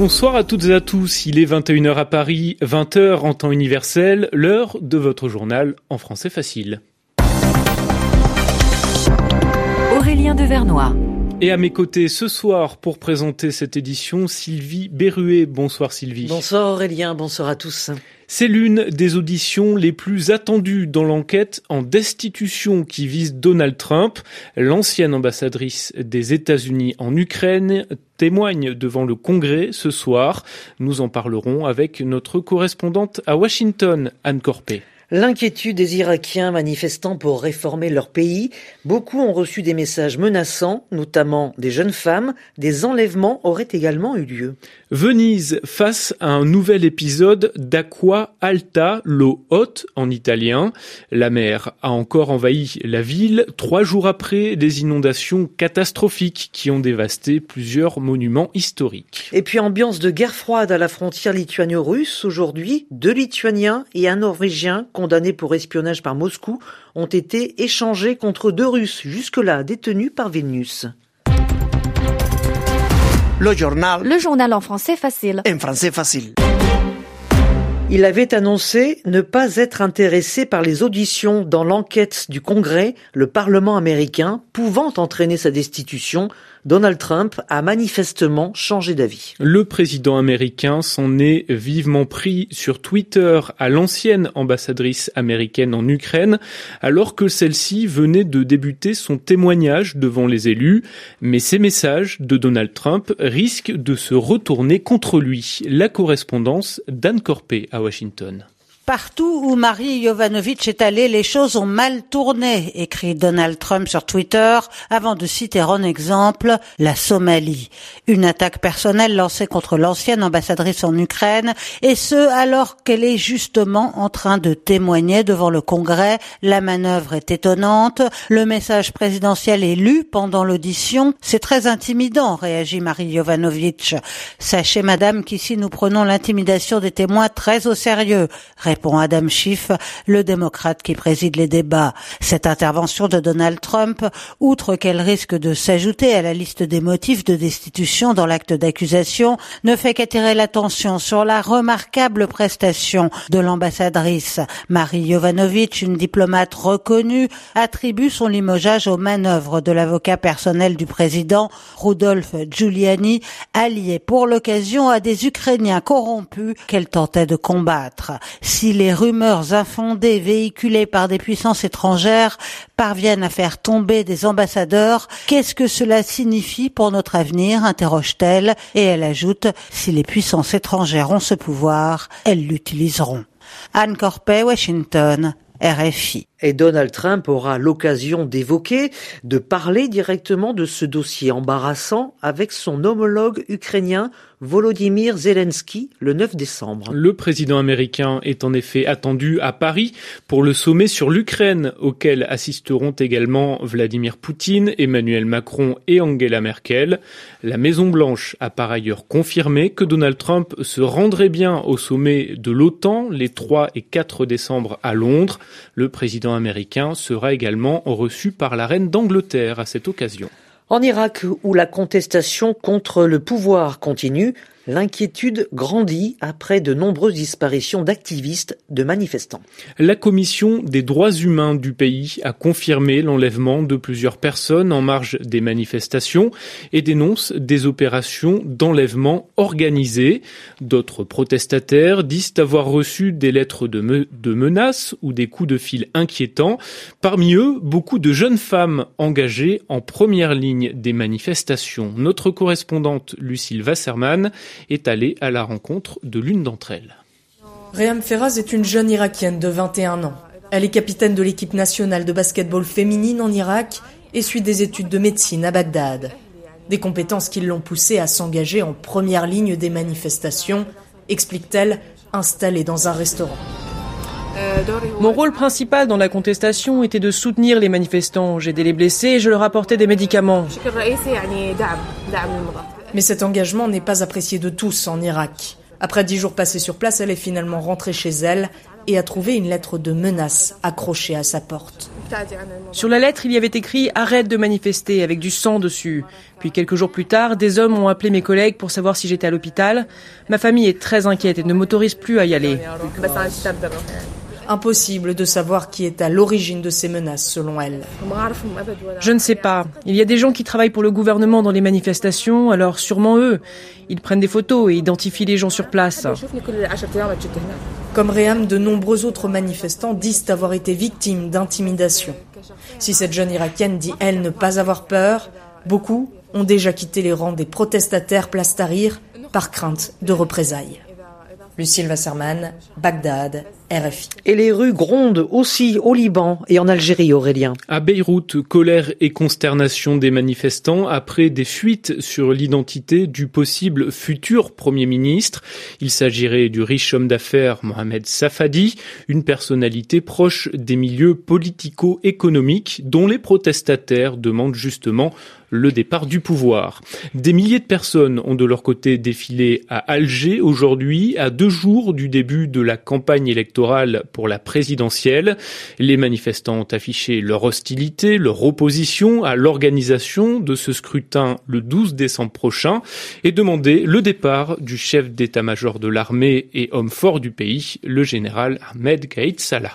Bonsoir à toutes et à tous, il est 21h à Paris, 20h en temps universel, l'heure de votre journal en français facile. Aurélien Devernois. Et à mes côtés ce soir pour présenter cette édition, Sylvie Berruet. Bonsoir Sylvie. Bonsoir Aurélien, bonsoir à tous. C'est l'une des auditions les plus attendues dans l'enquête en destitution qui vise Donald Trump. L'ancienne ambassadrice des États-Unis en Ukraine témoigne devant le Congrès ce soir. Nous en parlerons avec notre correspondante à Washington, Anne Corpé. L'inquiétude des Irakiens manifestant pour réformer leur pays, beaucoup ont reçu des messages menaçants, notamment des jeunes femmes. Des enlèvements auraient également eu lieu. Venise face à un nouvel épisode d'Aqua Alta, l'eau haute en italien. La mer a encore envahi la ville trois jours après des inondations catastrophiques qui ont dévasté plusieurs monuments historiques. Et puis ambiance de guerre froide à la frontière lituano-russe. Aujourd'hui, deux Lituaniens et un Norvégien condamnés pour espionnage par Moscou ont été échangés contre deux Russes jusque-là détenus par Vénus. Le journal. Le journal en français facile. En français facile. Il avait annoncé ne pas être intéressé par les auditions dans l'enquête du Congrès, le Parlement américain, pouvant entraîner sa destitution Donald Trump a manifestement changé d'avis. Le président américain s'en est vivement pris sur Twitter à l'ancienne ambassadrice américaine en Ukraine, alors que celle-ci venait de débuter son témoignage devant les élus. Mais ces messages de Donald Trump risquent de se retourner contre lui. La correspondance d'Anne Corpé Washington. Partout où Marie Jovanovic est allée, les choses ont mal tourné, écrit Donald Trump sur Twitter, avant de citer en exemple la Somalie. Une attaque personnelle lancée contre l'ancienne ambassadrice en Ukraine, et ce alors qu'elle est justement en train de témoigner devant le Congrès. La manœuvre est étonnante, le message présidentiel est lu pendant l'audition. C'est très intimidant, réagit Marie Jovanovic. Sachez, madame, qu'ici nous prenons l'intimidation des témoins très au sérieux répond Adam Schiff, le démocrate qui préside les débats. Cette intervention de Donald Trump, outre qu'elle risque de s'ajouter à la liste des motifs de destitution dans l'acte d'accusation, ne fait qu'attirer l'attention sur la remarquable prestation de l'ambassadrice. Marie Jovanovic, une diplomate reconnue, attribue son limogeage aux manœuvres de l'avocat personnel du président, Rudolf Giuliani, allié pour l'occasion à des Ukrainiens corrompus qu'elle tentait de combattre. Les rumeurs infondées véhiculées par des puissances étrangères parviennent à faire tomber des ambassadeurs, qu'est-ce que cela signifie pour notre avenir interroge-t-elle et elle ajoute si les puissances étrangères ont ce pouvoir, elles l'utiliseront. Anne Corpet, Washington, RFI. Et Donald Trump aura l'occasion d'évoquer, de parler directement de ce dossier embarrassant avec son homologue ukrainien Volodymyr Zelensky le 9 décembre. Le président américain est en effet attendu à Paris pour le sommet sur l'Ukraine auquel assisteront également Vladimir Poutine, Emmanuel Macron et Angela Merkel. La Maison Blanche a par ailleurs confirmé que Donald Trump se rendrait bien au sommet de l'OTAN les 3 et 4 décembre à Londres. Le président américain sera également reçu par la reine d'Angleterre à cette occasion. En Irak, où la contestation contre le pouvoir continue, L'inquiétude grandit après de nombreuses disparitions d'activistes, de manifestants. La commission des droits humains du pays a confirmé l'enlèvement de plusieurs personnes en marge des manifestations et dénonce des opérations d'enlèvement organisées. D'autres protestataires disent avoir reçu des lettres de, menaces ou des coups de fil inquiétants. Parmi eux, beaucoup de jeunes femmes engagées en première ligne des manifestations. Notre correspondante Lucille Wasserman est allée à la rencontre de l'une d'entre elles. Reham Feraz est une jeune irakienne de 21 ans. Elle est capitaine de l'équipe nationale de basketball féminine en Irak et suit des études de médecine à Bagdad. Des compétences qui l'ont poussée à s'engager en première ligne des manifestations, explique-t-elle, installée dans un restaurant. Mon rôle principal dans la contestation était de soutenir les manifestants. J'aidais les blessés et je leur apportais des médicaments. Mais cet engagement n'est pas apprécié de tous en Irak. Après dix jours passés sur place, elle est finalement rentrée chez elle et a trouvé une lettre de menace accrochée à sa porte. Sur la lettre, il y avait écrit Arrête de manifester avec du sang dessus. Puis quelques jours plus tard, des hommes ont appelé mes collègues pour savoir si j'étais à l'hôpital. Ma famille est très inquiète et ne m'autorise plus à y aller. Impossible de savoir qui est à l'origine de ces menaces, selon elle. Je ne sais pas. Il y a des gens qui travaillent pour le gouvernement dans les manifestations, alors sûrement eux. Ils prennent des photos et identifient les gens sur place. Comme Réam, de nombreux autres manifestants disent avoir été victimes d'intimidation. Si cette jeune Irakienne dit, elle, ne pas avoir peur, beaucoup ont déjà quitté les rangs des protestataires place Tahrir par crainte de représailles. Lucille Wasserman, Bagdad, RFI. Et les rues grondent aussi au Liban et en Algérie, Aurélien. À Beyrouth, colère et consternation des manifestants après des fuites sur l'identité du possible futur Premier ministre. Il s'agirait du riche homme d'affaires Mohamed Safadi, une personnalité proche des milieux politico-économiques dont les protestataires demandent justement le départ du pouvoir. Des milliers de personnes ont de leur côté défilé à Alger aujourd'hui, à deux jours du début de la campagne électorale pour la présidentielle. Les manifestants ont affiché leur hostilité, leur opposition à l'organisation de ce scrutin le 12 décembre prochain et demandé le départ du chef d'état-major de l'armée et homme fort du pays, le général Ahmed Gaïd Salah.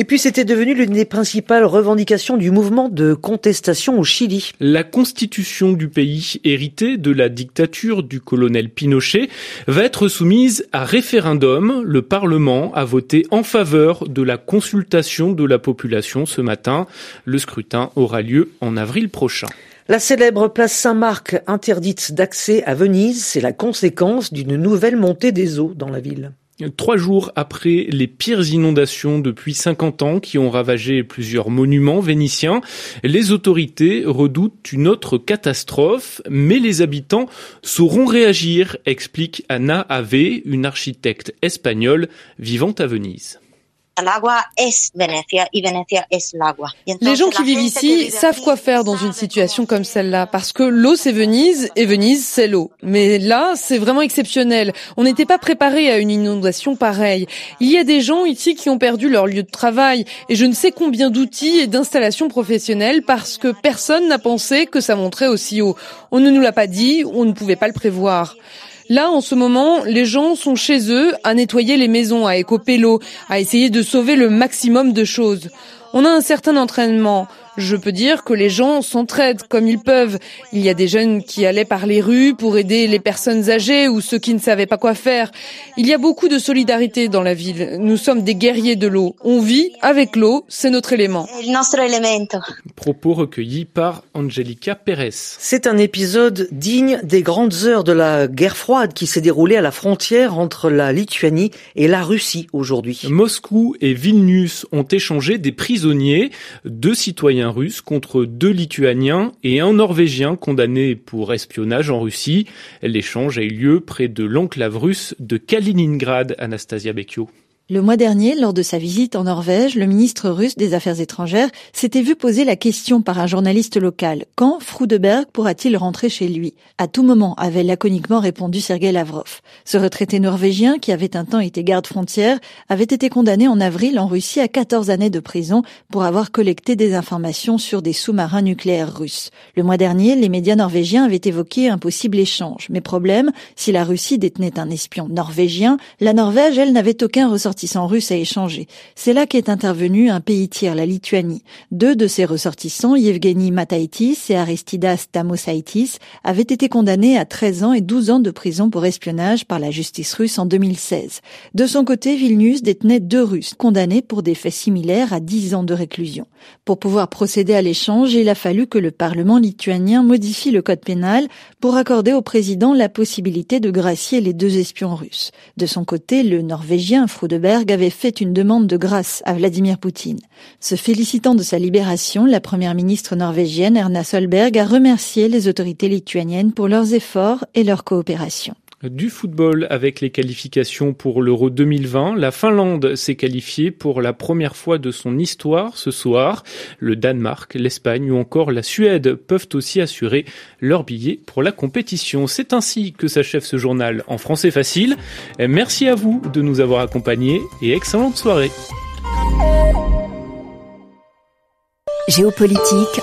Et puis c'était devenu l'une des principales revendications du mouvement de contestation au Chili. La constitution du pays, héritée de la dictature du colonel Pinochet, va être soumise à référendum. Le Parlement a voté en faveur de la consultation de la population ce matin. Le scrutin aura lieu en avril prochain. La célèbre place Saint-Marc interdite d'accès à Venise, c'est la conséquence d'une nouvelle montée des eaux dans la ville. Trois jours après les pires inondations depuis 50 ans qui ont ravagé plusieurs monuments vénitiens, les autorités redoutent une autre catastrophe, mais les habitants sauront réagir, explique Anna Ave, une architecte espagnole vivant à Venise. Les gens qui vivent ici savent quoi faire dans une situation comme celle-là, parce que l'eau c'est Venise et Venise c'est l'eau. Mais là, c'est vraiment exceptionnel. On n'était pas préparé à une inondation pareille. Il y a des gens ici qui ont perdu leur lieu de travail et je ne sais combien d'outils et d'installations professionnelles parce que personne n'a pensé que ça monterait aussi haut. On ne nous l'a pas dit, on ne pouvait pas le prévoir. Là, en ce moment, les gens sont chez eux à nettoyer les maisons, à écoper l'eau, à essayer de sauver le maximum de choses. On a un certain entraînement. Je peux dire que les gens s'entraident comme ils peuvent. Il y a des jeunes qui allaient par les rues pour aider les personnes âgées ou ceux qui ne savaient pas quoi faire. Il y a beaucoup de solidarité dans la ville. Nous sommes des guerriers de l'eau. On vit avec l'eau, c'est notre élément. Propos recueillis par Angelica Pérez. C'est un épisode digne des grandes heures de la guerre froide qui s'est déroulée à la frontière entre la Lituanie et la Russie aujourd'hui. Moscou et Vilnius ont échangé des prisonniers, deux citoyens russe contre deux Lituaniens et un Norvégien condamné pour espionnage en Russie. L'échange a eu lieu près de l'enclave russe de Kaliningrad, Anastasia Becchio. Le mois dernier, lors de sa visite en Norvège, le ministre russe des Affaires étrangères s'était vu poser la question par un journaliste local. Quand Frudeberg pourra-t-il rentrer chez lui? À tout moment, avait laconiquement répondu Sergei Lavrov. Ce retraité norvégien, qui avait un temps été garde-frontière, avait été condamné en avril en Russie à 14 années de prison pour avoir collecté des informations sur des sous-marins nucléaires russes. Le mois dernier, les médias norvégiens avaient évoqué un possible échange. Mais problème, si la Russie détenait un espion norvégien, la Norvège, elle, n'avait aucun ressortissant ressortissants russes à échanger. C'est là qu'est intervenu un pays tiers, la Lituanie. Deux de ses ressortissants, Yevgeny Mataitis et Aristidas Tamosaitis, avaient été condamnés à 13 ans et 12 ans de prison pour espionnage par la justice russe en 2016. De son côté, Vilnius détenait deux Russes, condamnés pour des faits similaires à 10 ans de réclusion. Pour pouvoir procéder à l'échange, il a fallu que le Parlement lituanien modifie le code pénal pour accorder au président la possibilité de gracier les deux espions russes. De son côté, le Norvégien Frode avait fait une demande de grâce à Vladimir Poutine. Se félicitant de sa libération, la première ministre norvégienne Erna Solberg a remercié les autorités lituaniennes pour leurs efforts et leur coopération. Du football avec les qualifications pour l'Euro 2020. La Finlande s'est qualifiée pour la première fois de son histoire ce soir. Le Danemark, l'Espagne ou encore la Suède peuvent aussi assurer leur billet pour la compétition. C'est ainsi que s'achève ce journal en français facile. Merci à vous de nous avoir accompagnés et excellente soirée. Géopolitique